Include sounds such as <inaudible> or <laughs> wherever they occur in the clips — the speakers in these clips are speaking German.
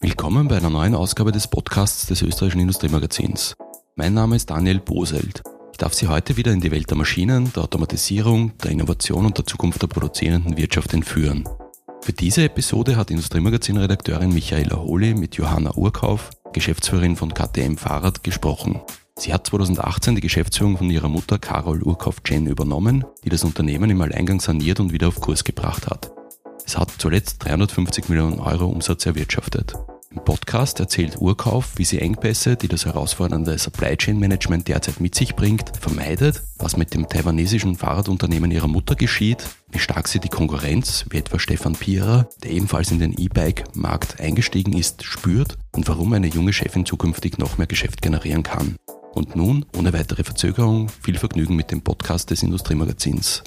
Willkommen bei einer neuen Ausgabe des Podcasts des österreichischen Industriemagazins. Mein Name ist Daniel Boselt. Ich darf Sie heute wieder in die Welt der Maschinen, der Automatisierung, der Innovation und der Zukunft der produzierenden Wirtschaft entführen. Für diese Episode hat Industriemagazin-Redakteurin Michaela Holy mit Johanna Urkauf, Geschäftsführerin von KTM Fahrrad, gesprochen. Sie hat 2018 die Geschäftsführung von ihrer Mutter Carol Urkauf-Jen übernommen, die das Unternehmen im Alleingang saniert und wieder auf Kurs gebracht hat. Es hat zuletzt 350 Millionen Euro Umsatz erwirtschaftet. Im Podcast erzählt Urkauf, wie sie Engpässe, die das herausfordernde Supply Chain Management derzeit mit sich bringt, vermeidet, was mit dem taiwanesischen Fahrradunternehmen ihrer Mutter geschieht, wie stark sie die Konkurrenz, wie etwa Stefan Pierer, der ebenfalls in den E-Bike-Markt eingestiegen ist, spürt und warum eine junge Chefin zukünftig noch mehr Geschäft generieren kann. Und nun, ohne weitere Verzögerung, viel Vergnügen mit dem Podcast des Industriemagazins.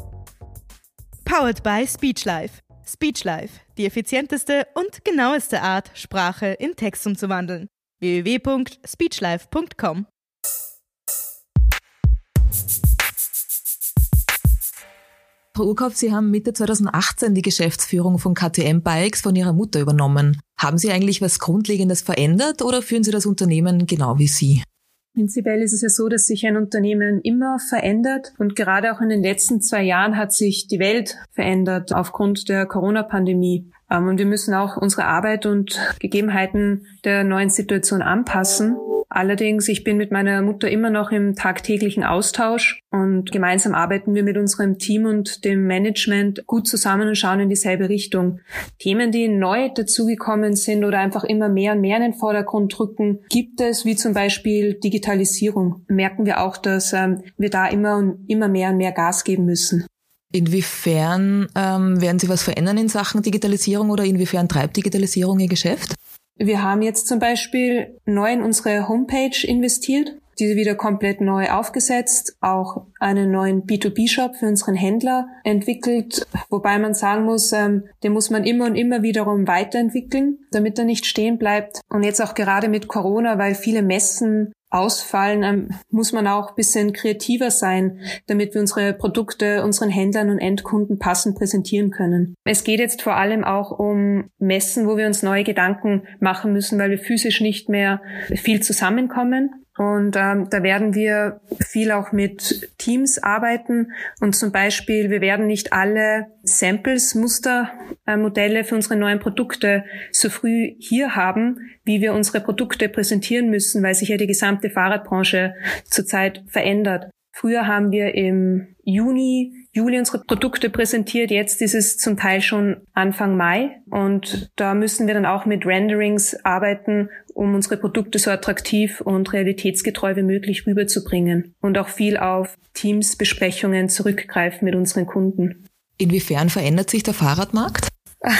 Powered by Speechlife. Speechlife, die effizienteste und genaueste Art, Sprache in Text umzuwandeln. www.speechlife.com Frau Urkauf, Sie haben Mitte 2018 die Geschäftsführung von KTM Bikes von Ihrer Mutter übernommen. Haben Sie eigentlich was Grundlegendes verändert oder führen Sie das Unternehmen genau wie Sie? Prinzipiell ist es ja so, dass sich ein Unternehmen immer verändert und gerade auch in den letzten zwei Jahren hat sich die Welt verändert aufgrund der Corona-Pandemie. Ähm, und wir müssen auch unsere Arbeit und Gegebenheiten der neuen Situation anpassen. Allerdings, ich bin mit meiner Mutter immer noch im tagtäglichen Austausch und gemeinsam arbeiten wir mit unserem Team und dem Management gut zusammen und schauen in dieselbe Richtung. Themen, die neu dazugekommen sind oder einfach immer mehr und mehr in den Vordergrund rücken, gibt es, wie zum Beispiel Digitalisierung. Merken wir auch, dass ähm, wir da immer und immer mehr und mehr Gas geben müssen. Inwiefern ähm, werden Sie was verändern in Sachen Digitalisierung oder inwiefern treibt Digitalisierung Ihr Geschäft? Wir haben jetzt zum Beispiel neu in unsere Homepage investiert, diese wieder komplett neu aufgesetzt, auch einen neuen B2B-Shop für unseren Händler entwickelt, wobei man sagen muss, ähm, den muss man immer und immer wiederum weiterentwickeln, damit er nicht stehen bleibt. Und jetzt auch gerade mit Corona, weil viele Messen ausfallen, ähm, muss man auch bisschen kreativer sein, damit wir unsere Produkte unseren Händlern und Endkunden passend präsentieren können. Es geht jetzt vor allem auch um Messen, wo wir uns neue Gedanken machen müssen, weil wir physisch nicht mehr viel zusammenkommen. Und ähm, da werden wir viel auch mit Teams arbeiten. Und zum Beispiel, wir werden nicht alle Samples, Mustermodelle äh, für unsere neuen Produkte so früh hier haben, wie wir unsere Produkte präsentieren müssen, weil sich ja die gesamte Fahrradbranche zurzeit verändert. Früher haben wir im Juni, Juli unsere Produkte präsentiert. Jetzt ist es zum Teil schon Anfang Mai und da müssen wir dann auch mit Renderings arbeiten, um unsere Produkte so attraktiv und realitätsgetreu wie möglich rüberzubringen und auch viel auf Teams-Besprechungen zurückgreifen mit unseren Kunden. Inwiefern verändert sich der Fahrradmarkt? <laughs> das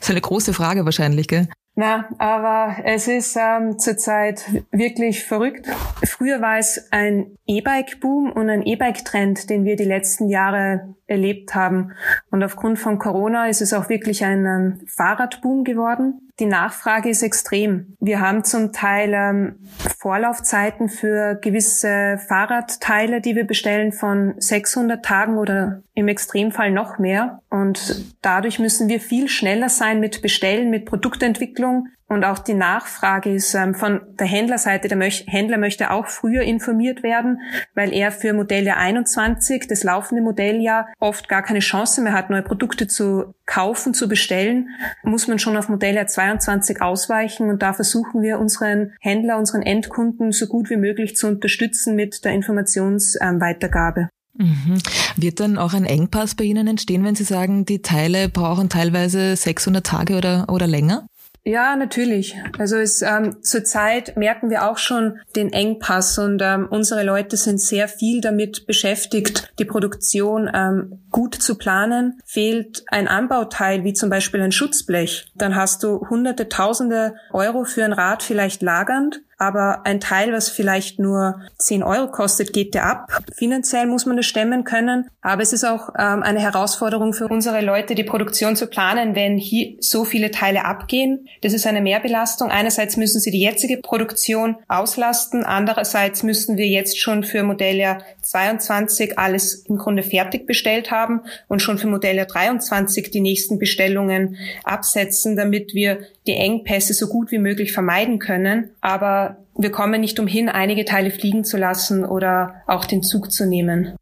ist eine große Frage wahrscheinlich, gell? Na, aber es ist ähm, zurzeit wirklich verrückt. Früher war es ein E-Bike-Boom und ein E-Bike-Trend, den wir die letzten Jahre erlebt haben. Und aufgrund von Corona ist es auch wirklich ein ähm, Fahrradboom geworden. Die Nachfrage ist extrem. Wir haben zum Teil ähm, Vorlaufzeiten für gewisse Fahrradteile, die wir bestellen von 600 Tagen oder im Extremfall noch mehr. Und dadurch müssen wir viel schneller sein mit Bestellen, mit Produktentwicklung. Und auch die Nachfrage ist ähm, von der Händlerseite, der Möch Händler möchte auch früher informiert werden, weil er für Modelljahr 21, das laufende Modelljahr, oft gar keine Chance mehr hat, neue Produkte zu kaufen, zu bestellen, muss man schon auf Modelljahr 22 ausweichen. Und da versuchen wir unseren Händler, unseren Endkunden so gut wie möglich zu unterstützen mit der Informationsweitergabe. Mhm. Wird dann auch ein Engpass bei Ihnen entstehen, wenn Sie sagen, die Teile brauchen teilweise 600 Tage oder, oder länger? Ja, natürlich. Also es, ähm, zurzeit merken wir auch schon den Engpass und ähm, unsere Leute sind sehr viel damit beschäftigt, die Produktion ähm, gut zu planen. Fehlt ein Anbauteil wie zum Beispiel ein Schutzblech, dann hast du hunderte, tausende Euro für ein Rad vielleicht lagernd aber ein Teil, was vielleicht nur 10 Euro kostet, geht der ab. Finanziell muss man das stemmen können, aber es ist auch ähm, eine Herausforderung für unsere Leute, die Produktion zu planen, wenn hier so viele Teile abgehen. Das ist eine Mehrbelastung. Einerseits müssen sie die jetzige Produktion auslasten, andererseits müssen wir jetzt schon für Modelljahr 22 alles im Grunde fertig bestellt haben und schon für Modelljahr 23 die nächsten Bestellungen absetzen, damit wir die Engpässe so gut wie möglich vermeiden können. Aber wir kommen nicht umhin, einige Teile fliegen zu lassen oder auch den Zug zu nehmen.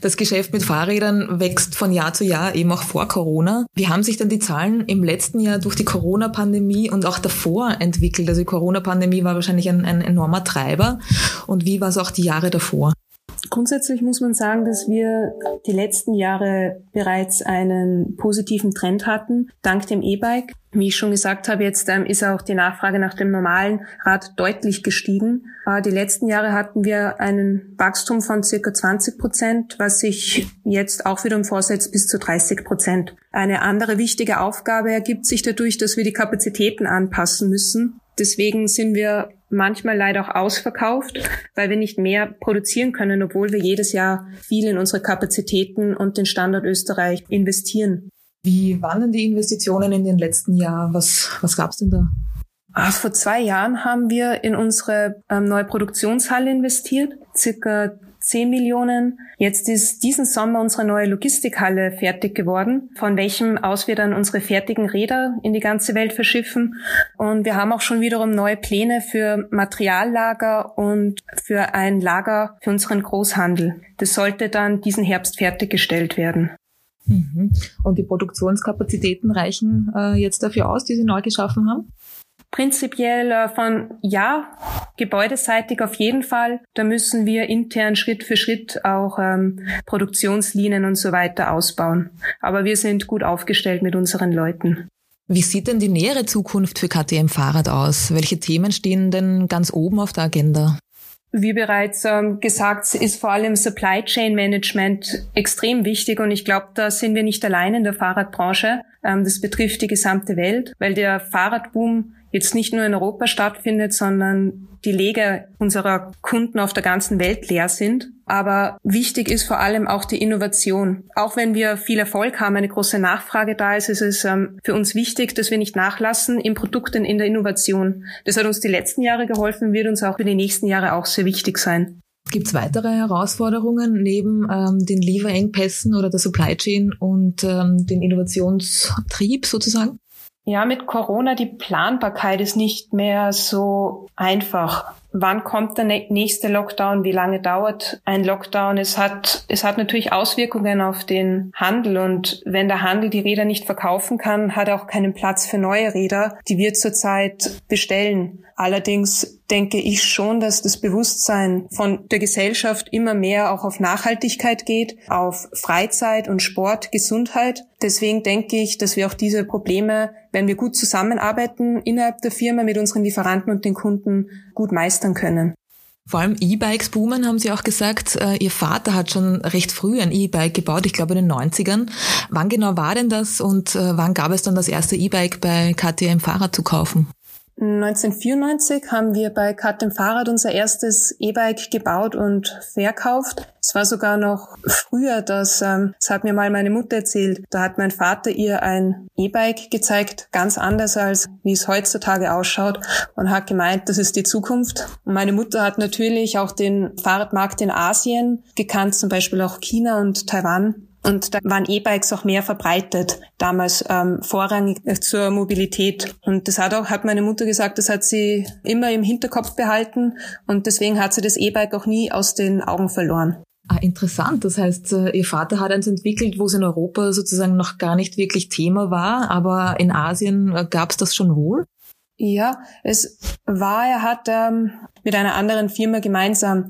Das Geschäft mit Fahrrädern wächst von Jahr zu Jahr, eben auch vor Corona. Wie haben sich dann die Zahlen im letzten Jahr durch die Corona-Pandemie und auch davor entwickelt? Also die Corona-Pandemie war wahrscheinlich ein, ein enormer Treiber. Und wie war es auch die Jahre davor? Grundsätzlich muss man sagen, dass wir die letzten Jahre bereits einen positiven Trend hatten, dank dem E-Bike. Wie ich schon gesagt habe, jetzt ähm, ist auch die Nachfrage nach dem normalen Rad deutlich gestiegen. Äh, die letzten Jahre hatten wir einen Wachstum von circa 20 Prozent, was sich jetzt auch wiederum vorsetzt bis zu 30 Prozent. Eine andere wichtige Aufgabe ergibt sich dadurch, dass wir die Kapazitäten anpassen müssen. Deswegen sind wir manchmal leider auch ausverkauft, weil wir nicht mehr produzieren können, obwohl wir jedes Jahr viel in unsere Kapazitäten und den Standort Österreich investieren. Wie waren denn die Investitionen in den letzten Jahren? Was, was gab es denn da? Ah, vor zwei Jahren haben wir in unsere ähm, neue Produktionshalle investiert, circa 10 Millionen. Jetzt ist diesen Sommer unsere neue Logistikhalle fertig geworden, von welchem aus wir dann unsere fertigen Räder in die ganze Welt verschiffen. Und wir haben auch schon wiederum neue Pläne für Materiallager und für ein Lager für unseren Großhandel. Das sollte dann diesen Herbst fertiggestellt werden. Mhm. Und die Produktionskapazitäten reichen äh, jetzt dafür aus, die Sie neu geschaffen haben? Prinzipiell äh, von ja, gebäudeseitig auf jeden Fall. Da müssen wir intern Schritt für Schritt auch ähm, Produktionslinien und so weiter ausbauen. Aber wir sind gut aufgestellt mit unseren Leuten. Wie sieht denn die nähere Zukunft für KTM Fahrrad aus? Welche Themen stehen denn ganz oben auf der Agenda? Wie bereits ähm, gesagt, ist vor allem Supply Chain Management extrem wichtig und ich glaube, da sind wir nicht allein in der Fahrradbranche. Ähm, das betrifft die gesamte Welt, weil der Fahrradboom jetzt nicht nur in Europa stattfindet, sondern die Leger unserer Kunden auf der ganzen Welt leer sind. Aber wichtig ist vor allem auch die Innovation. Auch wenn wir viel Erfolg haben, eine große Nachfrage da ist, ist es ähm, für uns wichtig, dass wir nicht nachlassen im Produkt und in der Innovation. Das hat uns die letzten Jahre geholfen, wird uns auch für die nächsten Jahre auch sehr wichtig sein. Gibt es weitere Herausforderungen neben ähm, den Lieferengpässen oder der Supply Chain und ähm, den Innovationstrieb sozusagen? Ja, mit Corona, die Planbarkeit ist nicht mehr so einfach. Wann kommt der nächste Lockdown? Wie lange dauert ein Lockdown? Es hat, es hat natürlich Auswirkungen auf den Handel und wenn der Handel die Räder nicht verkaufen kann, hat er auch keinen Platz für neue Räder, die wir zurzeit bestellen. Allerdings denke ich schon, dass das Bewusstsein von der Gesellschaft immer mehr auch auf Nachhaltigkeit geht, auf Freizeit und Sport, Gesundheit. Deswegen denke ich, dass wir auch diese Probleme, wenn wir gut zusammenarbeiten innerhalb der Firma mit unseren Lieferanten und den Kunden, gut meistern können. Vor allem E-Bikes boomen, haben Sie auch gesagt. Äh, Ihr Vater hat schon recht früh ein E-Bike gebaut, ich glaube in den 90ern. Wann genau war denn das und äh, wann gab es dann das erste E-Bike bei KTM Fahrrad zu kaufen? 1994 haben wir bei Kat Fahrrad unser erstes E-Bike gebaut und verkauft. Es war sogar noch früher, das, ähm, das hat mir mal meine Mutter erzählt. Da hat mein Vater ihr ein E-Bike gezeigt, ganz anders als wie es heutzutage ausschaut und hat gemeint, das ist die Zukunft. Und meine Mutter hat natürlich auch den Fahrradmarkt in Asien gekannt, zum Beispiel auch China und Taiwan. Und da waren E-Bikes auch mehr verbreitet, damals ähm, vorrangig zur Mobilität. Und das hat auch, hat meine Mutter gesagt, das hat sie immer im Hinterkopf behalten und deswegen hat sie das E-Bike auch nie aus den Augen verloren. Ah, interessant. Das heißt, äh, Ihr Vater hat eins entwickelt, wo es in Europa sozusagen noch gar nicht wirklich Thema war, aber in Asien äh, gab es das schon wohl? Ja, es war, er hat ähm, mit einer anderen Firma gemeinsam,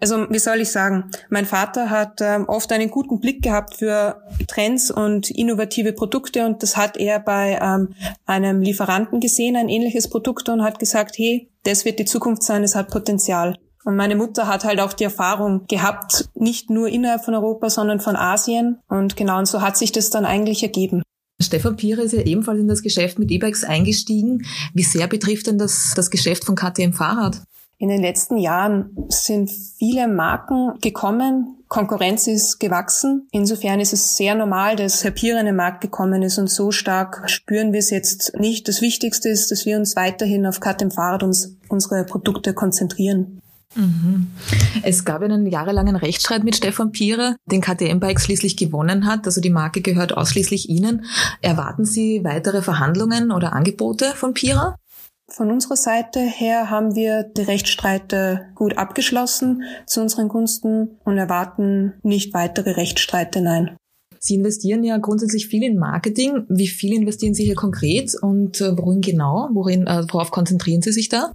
also wie soll ich sagen, mein Vater hat ähm, oft einen guten Blick gehabt für Trends und innovative Produkte und das hat er bei ähm, einem Lieferanten gesehen, ein ähnliches Produkt und hat gesagt, hey, das wird die Zukunft sein, es hat Potenzial. Und meine Mutter hat halt auch die Erfahrung gehabt, nicht nur innerhalb von Europa, sondern von Asien. Und genau, und so hat sich das dann eigentlich ergeben. Stefan Piere ist ja ebenfalls in das Geschäft mit E-Bikes eingestiegen. Wie sehr betrifft denn das das Geschäft von KTM Fahrrad? In den letzten Jahren sind viele Marken gekommen, Konkurrenz ist gewachsen. Insofern ist es sehr normal, dass Herr Pier in den Markt gekommen ist und so stark spüren wir es jetzt nicht. Das Wichtigste ist, dass wir uns weiterhin auf KTM Fahrrad uns, unsere Produkte konzentrieren. Mhm. Es gab einen jahrelangen Rechtsstreit mit Stefan Pierer, den KTM-Bike schließlich gewonnen hat. Also die Marke gehört ausschließlich Ihnen. Erwarten Sie weitere Verhandlungen oder Angebote von Pierer? Von unserer Seite her haben wir die Rechtsstreite gut abgeschlossen zu unseren Gunsten und erwarten nicht weitere Rechtsstreite, nein. Sie investieren ja grundsätzlich viel in Marketing. Wie viel investieren Sie hier konkret und äh, worin genau? Worin, äh, worauf konzentrieren Sie sich da?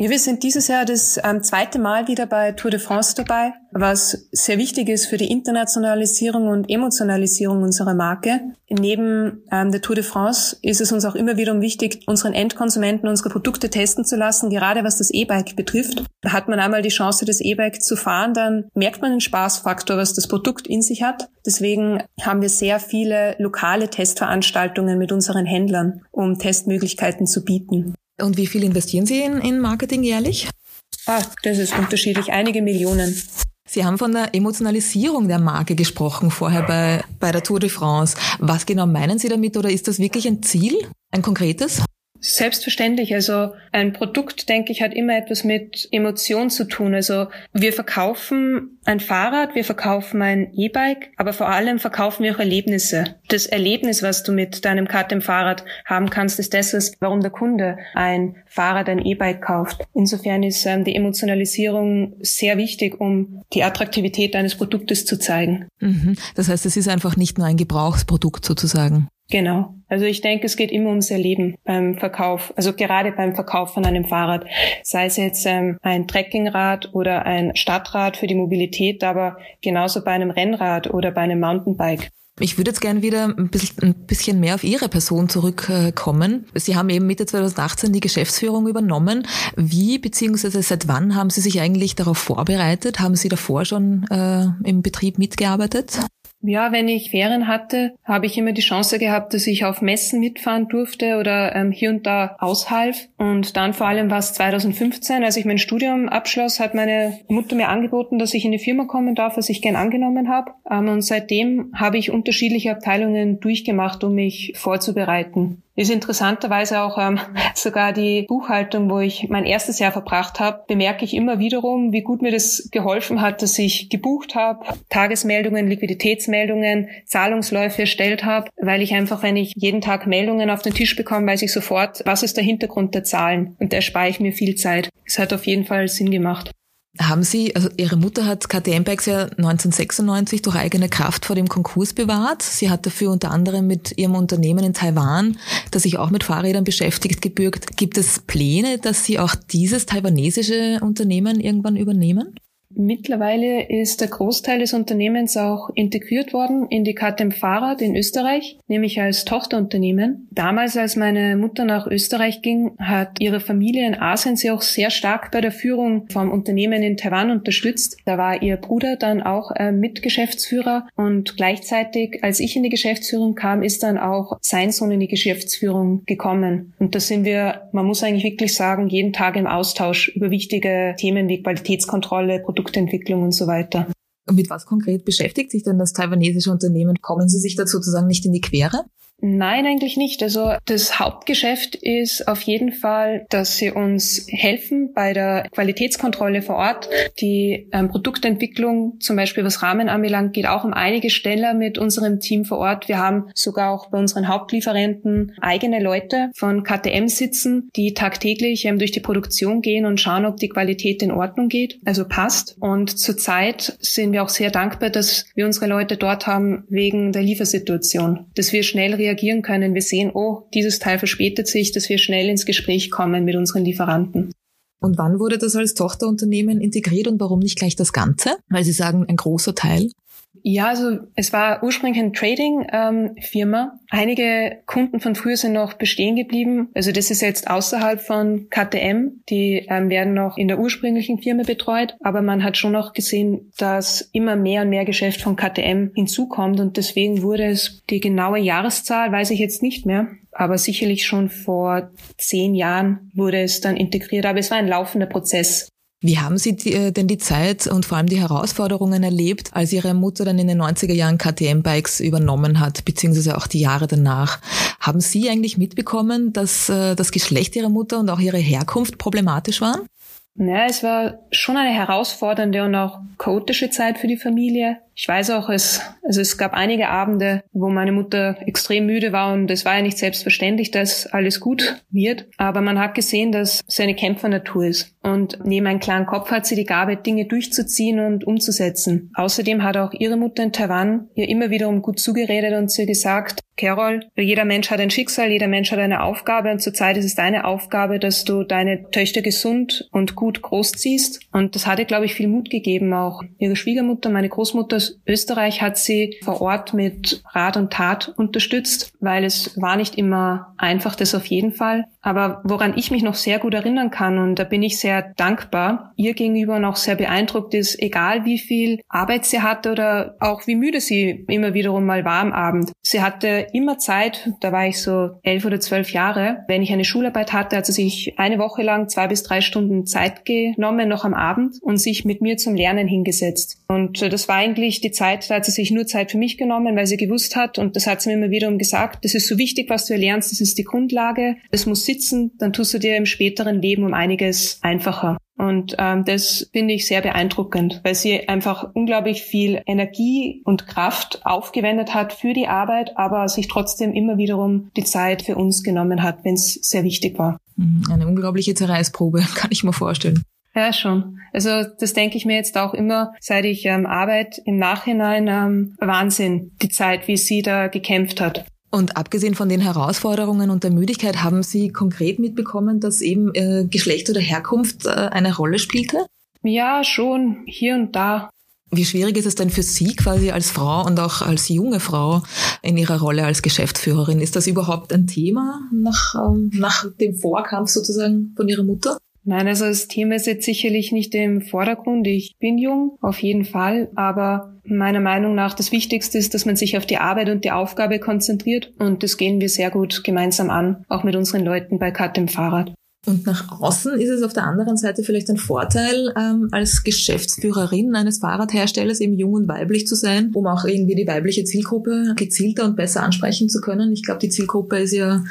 Ja, wir sind dieses Jahr das ähm, zweite Mal wieder bei Tour de France dabei, was sehr wichtig ist für die Internationalisierung und Emotionalisierung unserer Marke. Neben ähm, der Tour de France ist es uns auch immer wieder wichtig, unseren Endkonsumenten unsere Produkte testen zu lassen, gerade was das E-Bike betrifft. Hat man einmal die Chance, das E-Bike zu fahren, dann merkt man den Spaßfaktor, was das Produkt in sich hat. Deswegen haben wir sehr viele lokale Testveranstaltungen mit unseren Händlern, um Testmöglichkeiten zu bieten. Und wie viel investieren Sie in, in Marketing jährlich? Ah, das ist unterschiedlich. Einige Millionen. Sie haben von der Emotionalisierung der Marke gesprochen vorher bei, bei der Tour de France. Was genau meinen Sie damit oder ist das wirklich ein Ziel, ein konkretes? Selbstverständlich. Also ein Produkt, denke ich, hat immer etwas mit Emotion zu tun. Also wir verkaufen ein Fahrrad, wir verkaufen ein E-Bike, aber vor allem verkaufen wir auch Erlebnisse. Das Erlebnis, was du mit deinem KTM-Fahrrad haben kannst, ist das, warum der Kunde ein Fahrrad, ein E-Bike kauft. Insofern ist ähm, die Emotionalisierung sehr wichtig, um die Attraktivität eines Produktes zu zeigen. Mhm. Das heißt, es ist einfach nicht nur ein Gebrauchsprodukt sozusagen. Genau. Also ich denke, es geht immer ums Erleben beim Verkauf, also gerade beim Verkauf von einem Fahrrad. Sei es jetzt ähm, ein Trekkingrad oder ein Stadtrad für die Mobilität, aber genauso bei einem Rennrad oder bei einem Mountainbike. Ich würde jetzt gerne wieder ein bisschen mehr auf Ihre Person zurückkommen. Sie haben eben Mitte 2018 die Geschäftsführung übernommen. Wie bzw. seit wann haben Sie sich eigentlich darauf vorbereitet? Haben Sie davor schon äh, im Betrieb mitgearbeitet? Ja, wenn ich Ferien hatte, habe ich immer die Chance gehabt, dass ich auf Messen mitfahren durfte oder ähm, hier und da aushalf. Und dann vor allem war es 2015, als ich mein Studium abschloss, hat meine Mutter mir angeboten, dass ich in die Firma kommen darf, was ich gern angenommen habe. Ähm, und seitdem habe ich unterschiedliche Abteilungen durchgemacht, um mich vorzubereiten ist interessanterweise auch ähm, <laughs> sogar die Buchhaltung, wo ich mein erstes Jahr verbracht habe, bemerke ich immer wiederum, wie gut mir das geholfen hat, dass ich gebucht habe, Tagesmeldungen, Liquiditätsmeldungen, Zahlungsläufe erstellt habe, weil ich einfach, wenn ich jeden Tag Meldungen auf den Tisch bekomme, weiß ich sofort, was ist der Hintergrund der Zahlen und da erspare ich mir viel Zeit. Es hat auf jeden Fall Sinn gemacht. Haben Sie, also Ihre Mutter hat KTM Bikes ja 1996 durch eigene Kraft vor dem Konkurs bewahrt. Sie hat dafür unter anderem mit ihrem Unternehmen in Taiwan, das sich auch mit Fahrrädern beschäftigt, gebürgt. Gibt es Pläne, dass Sie auch dieses taiwanesische Unternehmen irgendwann übernehmen? Mittlerweile ist der Großteil des Unternehmens auch integriert worden in die KTM Fahrrad in Österreich, nämlich als Tochterunternehmen. Damals, als meine Mutter nach Österreich ging, hat ihre Familie in Asien sie auch sehr stark bei der Führung vom Unternehmen in Taiwan unterstützt. Da war ihr Bruder dann auch äh, Mitgeschäftsführer und gleichzeitig, als ich in die Geschäftsführung kam, ist dann auch sein Sohn in die Geschäftsführung gekommen. Und da sind wir, man muss eigentlich wirklich sagen, jeden Tag im Austausch über wichtige Themen wie Qualitätskontrolle, Produktentwicklung und so weiter. Und mit was konkret beschäftigt sich denn das taiwanesische Unternehmen? Kommen Sie sich da sozusagen nicht in die Quere? Nein, eigentlich nicht. Also das Hauptgeschäft ist auf jeden Fall, dass sie uns helfen bei der Qualitätskontrolle vor Ort. Die ähm, Produktentwicklung, zum Beispiel was Rahmen anbelangt, geht auch um einige Steller mit unserem Team vor Ort. Wir haben sogar auch bei unseren Hauptlieferanten eigene Leute von KTM sitzen, die tagtäglich ähm, durch die Produktion gehen und schauen, ob die Qualität in Ordnung geht, also passt. Und zurzeit sind wir auch sehr dankbar, dass wir unsere Leute dort haben wegen der Liefersituation, dass wir schnell reagieren können. Wir sehen, oh, dieses Teil verspätet sich, dass wir schnell ins Gespräch kommen mit unseren Lieferanten. Und wann wurde das als Tochterunternehmen integriert und warum nicht gleich das Ganze? Weil Sie sagen, ein großer Teil. Ja, also es war ursprünglich eine Trading-Firma. Ähm, Einige Kunden von früher sind noch bestehen geblieben. Also das ist jetzt außerhalb von KTM. Die ähm, werden noch in der ursprünglichen Firma betreut. Aber man hat schon noch gesehen, dass immer mehr und mehr Geschäft von KTM hinzukommt. Und deswegen wurde es, die genaue Jahreszahl weiß ich jetzt nicht mehr. Aber sicherlich schon vor zehn Jahren wurde es dann integriert. Aber es war ein laufender Prozess. Wie haben Sie die, äh, denn die Zeit und vor allem die Herausforderungen erlebt, als Ihre Mutter dann in den 90er Jahren KTM-Bikes übernommen hat, beziehungsweise auch die Jahre danach? Haben Sie eigentlich mitbekommen, dass äh, das Geschlecht Ihrer Mutter und auch ihre Herkunft problematisch waren? Ja, es war schon eine herausfordernde und auch chaotische Zeit für die Familie. Ich weiß auch, es, also es gab einige Abende, wo meine Mutter extrem müde war und es war ja nicht selbstverständlich, dass alles gut wird. Aber man hat gesehen, dass sie eine Kämpfernatur ist. Und neben einem klaren Kopf hat sie die Gabe, Dinge durchzuziehen und umzusetzen. Außerdem hat auch ihre Mutter in Taiwan ihr immer wiederum gut zugeredet und sie gesagt, Carol, jeder Mensch hat ein Schicksal, jeder Mensch hat eine Aufgabe und zurzeit ist es deine Aufgabe, dass du deine Töchter gesund und gut großziehst. Und das hatte, glaube ich, viel Mut gegeben. Auch ihre Schwiegermutter, meine Großmutter Österreich hat sie vor Ort mit Rat und Tat unterstützt, weil es war nicht immer einfach, das auf jeden Fall. Aber woran ich mich noch sehr gut erinnern kann, und da bin ich sehr dankbar, ihr gegenüber noch sehr beeindruckt ist, egal wie viel Arbeit sie hatte oder auch wie müde sie immer wiederum mal war am Abend. Sie hatte immer Zeit, da war ich so elf oder zwölf Jahre, wenn ich eine Schularbeit hatte, hat sie sich eine Woche lang zwei bis drei Stunden Zeit genommen, noch am Abend, und sich mit mir zum Lernen hingesetzt. Und das war eigentlich die Zeit, da hat sie sich nur Zeit für mich genommen, weil sie gewusst hat, und das hat sie mir immer wiederum gesagt, das ist so wichtig, was du erlernst, das ist die Grundlage, es muss sitzen, dann tust du dir im späteren Leben um einiges einfacher. Und ähm, das finde ich sehr beeindruckend, weil sie einfach unglaublich viel Energie und Kraft aufgewendet hat für die Arbeit, aber sich trotzdem immer wiederum die Zeit für uns genommen hat, wenn es sehr wichtig war. Mhm, eine unglaubliche Zerreißprobe, <laughs> kann ich mir vorstellen. Ja, schon. Also das denke ich mir jetzt auch immer, seit ich ähm, Arbeit im Nachhinein ähm, Wahnsinn, die Zeit, wie sie da gekämpft hat. Und abgesehen von den Herausforderungen und der Müdigkeit, haben Sie konkret mitbekommen, dass eben äh, Geschlecht oder Herkunft äh, eine Rolle spielte? Ja, schon, hier und da. Wie schwierig ist es denn für Sie quasi als Frau und auch als junge Frau in Ihrer Rolle als Geschäftsführerin? Ist das überhaupt ein Thema nach, ähm, nach dem Vorkampf sozusagen von Ihrer Mutter? Nein, also das Thema ist jetzt sicherlich nicht im Vordergrund. Ich bin jung, auf jeden Fall, aber meiner Meinung nach das Wichtigste ist, dass man sich auf die Arbeit und die Aufgabe konzentriert und das gehen wir sehr gut gemeinsam an, auch mit unseren Leuten bei Cut im Fahrrad. Und nach außen ist es auf der anderen Seite vielleicht ein Vorteil, ähm, als Geschäftsführerin eines Fahrradherstellers eben jung und weiblich zu sein, um auch irgendwie die weibliche Zielgruppe gezielter und besser ansprechen zu können. Ich glaube, die Zielgruppe ist ja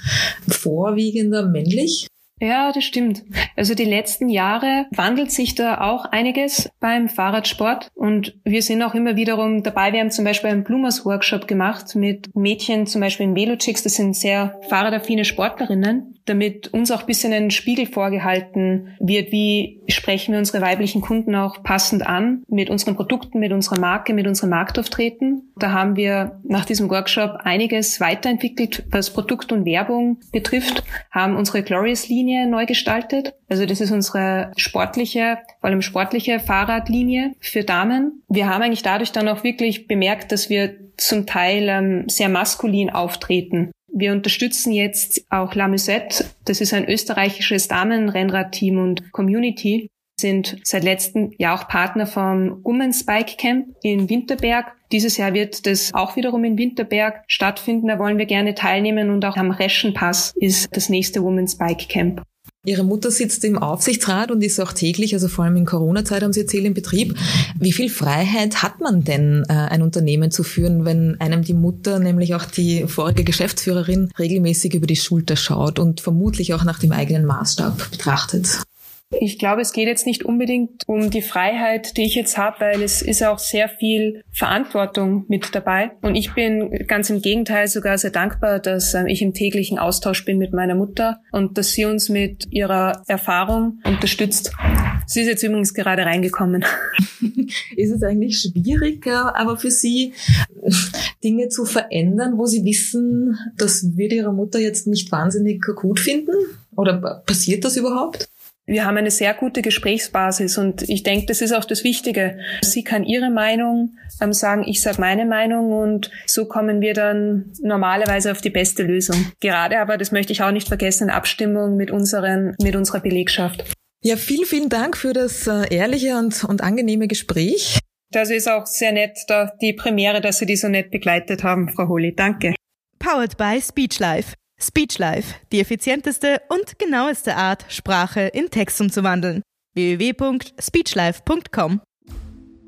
vorwiegender männlich. Ja, das stimmt. Also die letzten Jahre wandelt sich da auch einiges beim Fahrradsport und wir sind auch immer wiederum dabei. Wir haben zum Beispiel einen Blumers Workshop gemacht mit Mädchen, zum Beispiel in Velochicks, das sind sehr fahrradaffine Sportlerinnen damit uns auch ein bisschen ein Spiegel vorgehalten wird, wie sprechen wir unsere weiblichen Kunden auch passend an mit unseren Produkten, mit unserer Marke, mit unserem Marktauftreten. Da haben wir nach diesem Workshop einiges weiterentwickelt, was Produkt und Werbung betrifft, haben unsere Glorious-Linie neu gestaltet. Also das ist unsere sportliche, vor allem sportliche Fahrradlinie für Damen. Wir haben eigentlich dadurch dann auch wirklich bemerkt, dass wir zum Teil ähm, sehr maskulin auftreten. Wir unterstützen jetzt auch La Musette. Das ist ein österreichisches Damenrennradteam und Community. Sind seit letztem Jahr auch Partner vom Women's Bike Camp in Winterberg. Dieses Jahr wird das auch wiederum in Winterberg stattfinden. Da wollen wir gerne teilnehmen und auch am Reschenpass ist das nächste Women's Bike Camp. Ihre Mutter sitzt im Aufsichtsrat und ist auch täglich, also vor allem in Corona-Zeit haben Sie erzählt, im Betrieb. Wie viel Freiheit hat man denn, äh, ein Unternehmen zu führen, wenn einem die Mutter, nämlich auch die vorige Geschäftsführerin, regelmäßig über die Schulter schaut und vermutlich auch nach dem eigenen Maßstab betrachtet? Ich glaube, es geht jetzt nicht unbedingt um die Freiheit, die ich jetzt habe, weil es ist auch sehr viel Verantwortung mit dabei. Und ich bin ganz im Gegenteil sogar sehr dankbar, dass ähm, ich im täglichen Austausch bin mit meiner Mutter und dass sie uns mit ihrer Erfahrung unterstützt. Sie ist jetzt übrigens gerade reingekommen. <laughs> ist es eigentlich schwierig, aber für Sie Dinge zu verändern, wo Sie wissen, das wird Ihre Mutter jetzt nicht wahnsinnig gut finden? Oder passiert das überhaupt? Wir haben eine sehr gute Gesprächsbasis und ich denke, das ist auch das Wichtige. Sie kann ihre Meinung ähm, sagen, ich sage meine Meinung und so kommen wir dann normalerweise auf die beste Lösung. Gerade aber, das möchte ich auch nicht vergessen, Abstimmung mit, unseren, mit unserer Belegschaft. Ja, vielen, vielen Dank für das äh, ehrliche und, und angenehme Gespräch. Das ist auch sehr nett, da die Premiere, dass Sie die so nett begleitet haben, Frau Holi. Danke. Powered by SpeechLife. SpeechLife, die effizienteste und genaueste Art, Sprache in Text umzuwandeln. www.speechlife.com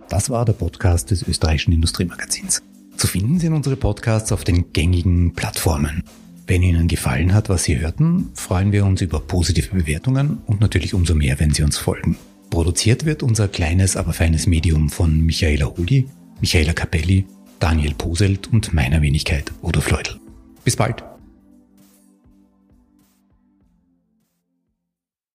Das war der Podcast des österreichischen Industriemagazins. Zu finden sind unsere Podcasts auf den gängigen Plattformen. Wenn Ihnen gefallen hat, was Sie hörten, freuen wir uns über positive Bewertungen und natürlich umso mehr, wenn Sie uns folgen. Produziert wird unser kleines, aber feines Medium von Michaela Huli, Michaela Capelli, Daniel Poselt und meiner Wenigkeit Udo Fleudel. Bis bald!